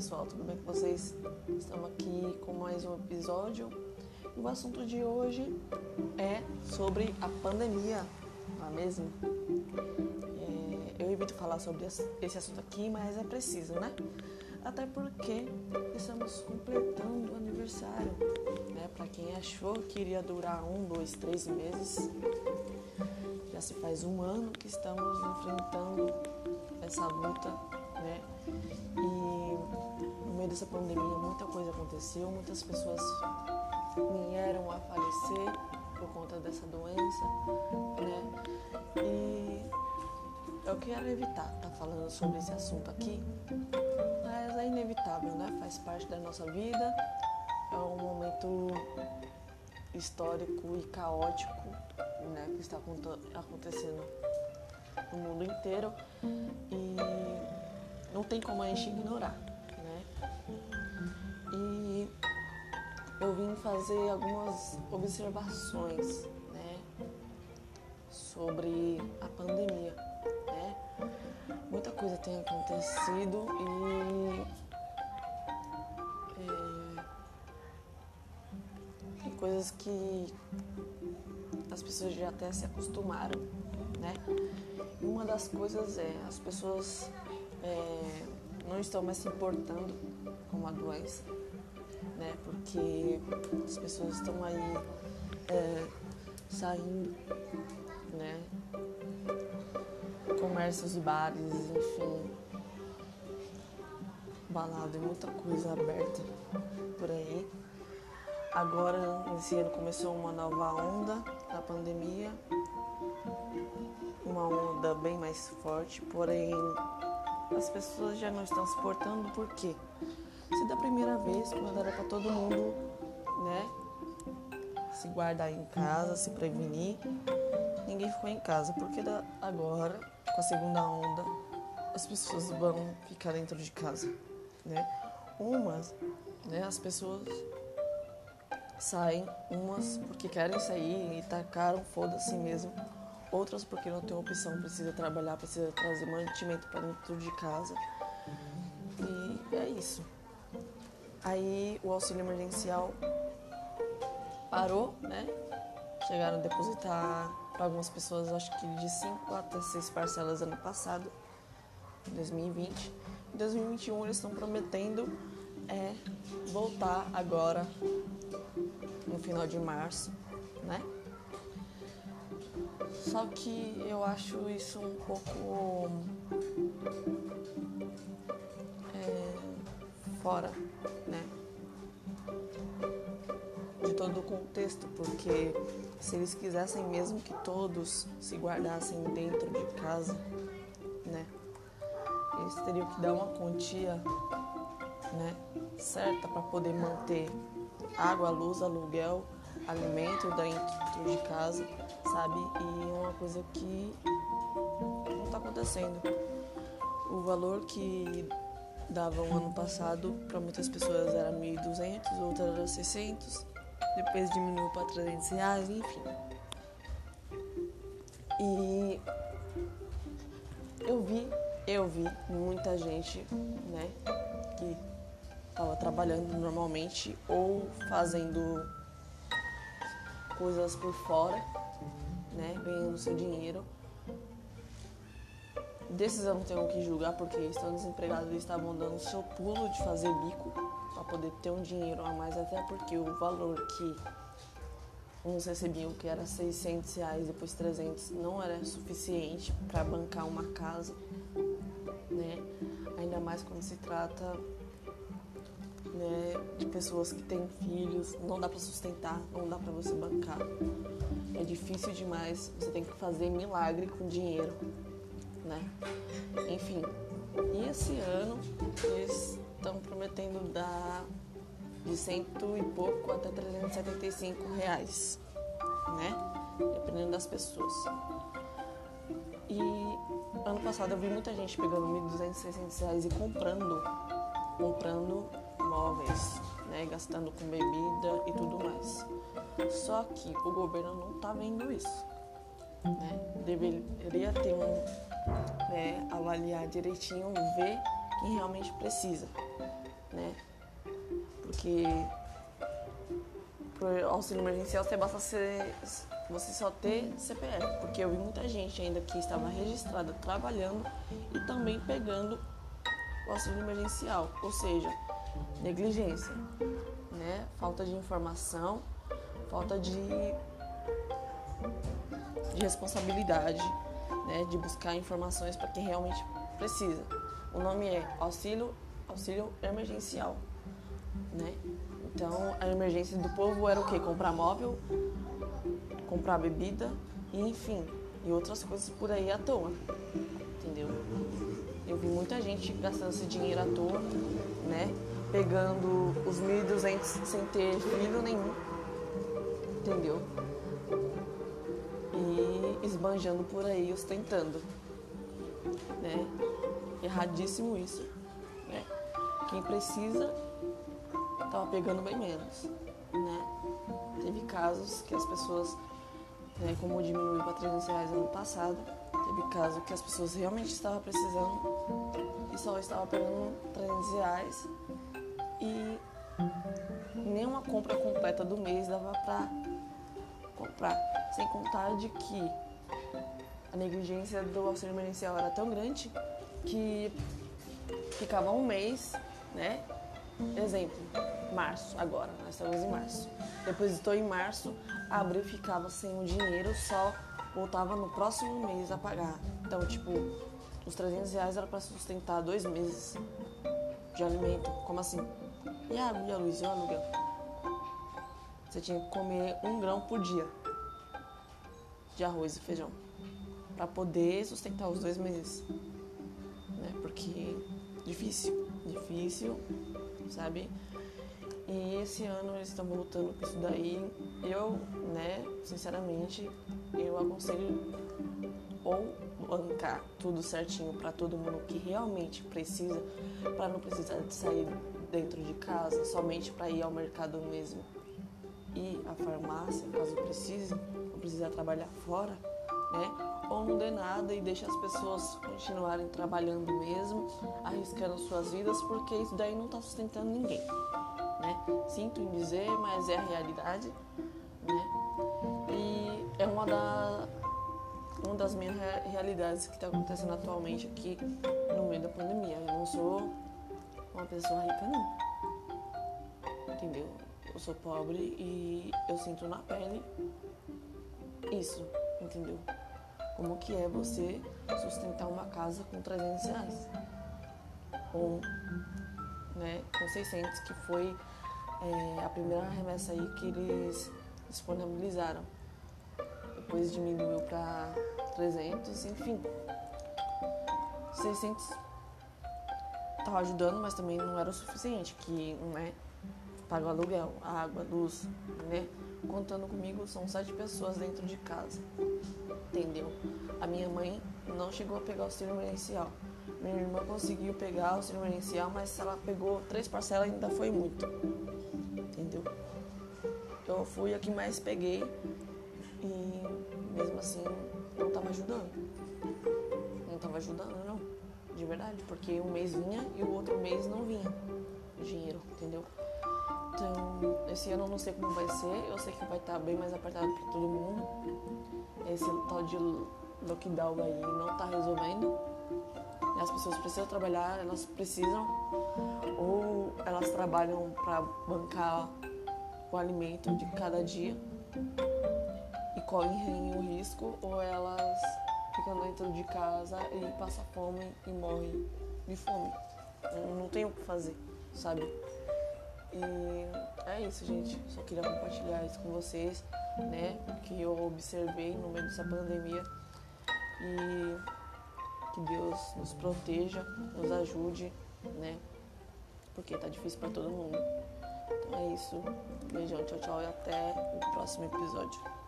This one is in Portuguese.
pessoal, tudo bem com vocês? Estamos aqui com mais um episódio o assunto de hoje é sobre a pandemia, não é mesmo? É, eu evito falar sobre esse assunto aqui, mas é preciso, né? Até porque estamos completando o aniversário, né? Para quem achou que iria durar um, dois, três meses, já se faz um ano que estamos enfrentando essa luta, né? Dessa pandemia muita coisa aconteceu, muitas pessoas vieram a falecer por conta dessa doença, né? E eu quero evitar estar tá falando sobre esse assunto aqui, mas é inevitável, né? Faz parte da nossa vida, é um momento histórico e caótico, né? Que está acontecendo no mundo inteiro e não tem como a gente ignorar? E eu vim fazer algumas observações, né, sobre a pandemia, né? Muita coisa tem acontecido e é, tem coisas que as pessoas já até se acostumaram, né? Uma das coisas é as pessoas é, não estão mais se importando com a doença, né? Porque as pessoas estão aí é, saindo, né? Comércios bares, enfim, balada e muita coisa aberta por aí. Agora, esse ano começou uma nova onda da pandemia, uma onda bem mais forte, porém as pessoas já não estão se portando porque se da primeira vez, era para todo mundo, né, se guardar em casa, se prevenir, ninguém ficou em casa, porque agora, com a segunda onda, as pessoas vão ficar dentro de casa, né? Umas, né, as pessoas saem, umas porque querem sair e tacaram, foda-se mesmo outras porque não tem opção, precisa trabalhar, precisa trazer mantimento para dentro de casa. E é isso. Aí o auxílio emergencial parou, né? Chegaram a depositar para algumas pessoas, acho que de 5 até 6 parcelas ano passado, em 2020. Em 2021 eles estão prometendo é, voltar agora no final de março, né? Só que eu acho isso um pouco é, fora, né? De todo o contexto, porque se eles quisessem mesmo que todos se guardassem dentro de casa, né? Eles teriam que dar uma quantia, né? Certa para poder manter água, luz, aluguel, alimento dentro de casa sabe? E é uma coisa que não está acontecendo. O valor que dava o ano passado para muitas pessoas era 1.200, outras era 600, depois diminuiu para 300 reais, enfim. E eu vi, eu vi muita gente, né, que estava trabalhando normalmente ou fazendo coisas por fora né, ganhando seu dinheiro. Desses eu não tenho o que julgar porque estão desempregados e estavam dando seu pulo de fazer bico para poder ter um dinheiro a mais, até porque o valor que uns recebiam, que era 600 reais, depois 300, não era suficiente para bancar uma casa, né? Ainda mais quando se trata né, de pessoas que têm filhos, não dá para sustentar, não dá para você bancar. É difícil demais, você tem que fazer milagre com dinheiro, né? Enfim, e esse ano eles estão prometendo dar de cento e pouco até 375 reais, né? Dependendo das pessoas. E ano passado eu vi muita gente pegando 1.200, 600 reais e comprando, comprando móveis, né, gastando com bebida e tudo mais. Só que o governo não está vendo isso. Né? Deveria ter um, né, avaliar direitinho, ver quem realmente precisa. né? Porque pro auxílio emergencial você basta ser, você só ter CPF, porque eu vi muita gente ainda que estava registrada trabalhando e também pegando o auxílio emergencial, ou seja, negligência, né? Falta de informação, falta de, de responsabilidade, né? De buscar informações para quem realmente precisa. O nome é auxílio auxílio emergencial, né? Então, a emergência do povo era o quê? Comprar móvel, comprar bebida e, enfim, e outras coisas por aí à toa, entendeu? Eu vi muita gente gastando esse dinheiro à toa, né? Pegando os 1.200 sem ter filho nenhum, entendeu? E esbanjando por aí, ostentando, né? Erradíssimo isso, né? Quem precisa tava pegando bem menos, né? Teve casos que as pessoas, né, como diminuiu para 300 reais ano passado, teve caso que as pessoas realmente estavam precisando e só estava pegando 300 reais e nenhuma compra completa do mês dava para comprar. Sem contar de que a negligência do auxílio emergencial era tão grande que ficava um mês, né? Exemplo, março, agora, nós estamos em março. Depositou em março, abril ficava sem o dinheiro, só voltava no próximo mês a pagar. Então, tipo, os 300 reais era para sustentar dois meses de alimento. Como assim? E a água e a luz e o aluguel? Você tinha que comer um grão por dia de arroz e feijão para poder sustentar os dois meses, né? Porque difícil, difícil, sabe? E esse ano eles estão voltando com isso daí. Eu, né, sinceramente, eu aconselho ou bancar tudo certinho para todo mundo que realmente precisa, para não precisar de sair dentro de casa, somente para ir ao mercado mesmo e à farmácia, caso precise, não precisar trabalhar fora, né? Ou não dê nada e deixe as pessoas continuarem trabalhando mesmo, arriscando suas vidas, porque isso daí não está sustentando ninguém né? Sinto em dizer, mas é a realidade, né? E é uma, da, uma das minhas realidades que está acontecendo atualmente aqui no meio da pandemia. Eu não sou uma pessoa rica, não. Entendeu? Eu sou pobre e eu sinto na pele isso, entendeu? Como que é você sustentar uma casa com 300 reais? Ou né, com 600, que foi é, a primeira remessa aí que eles disponibilizaram. Depois diminuiu para 300, enfim. 600 estava ajudando, mas também não era o suficiente, que não é paga o aluguel, a água, a luz, né? Contando comigo, são sete pessoas dentro de casa, entendeu? A minha mãe não chegou a pegar o auxílio emergencial. Minha irmã conseguiu pegar o auxílio emergencial, mas ela pegou três parcelas ainda foi muito entendeu? Eu fui a que mais peguei e mesmo assim não estava ajudando. Não estava ajudando. De verdade, porque um mês vinha e o outro mês não vinha dinheiro, entendeu? Então, esse ano eu não sei como vai ser, eu sei que vai estar tá bem mais apertado para todo mundo. Esse tal de lockdown aí não está resolvendo. As pessoas precisam trabalhar, elas precisam ou elas trabalham para bancar o alimento de cada dia e correm o risco, ou elas ficam dentro de casa e passam fome e morrem de fome. Não tem o que fazer, sabe? E é isso, gente. Só queria compartilhar isso com vocês, né? Que eu observei no meio dessa pandemia. E que Deus nos proteja, nos ajude, né? Porque tá difícil para todo mundo. Então é isso. Beijão, tchau, tchau e até o próximo episódio.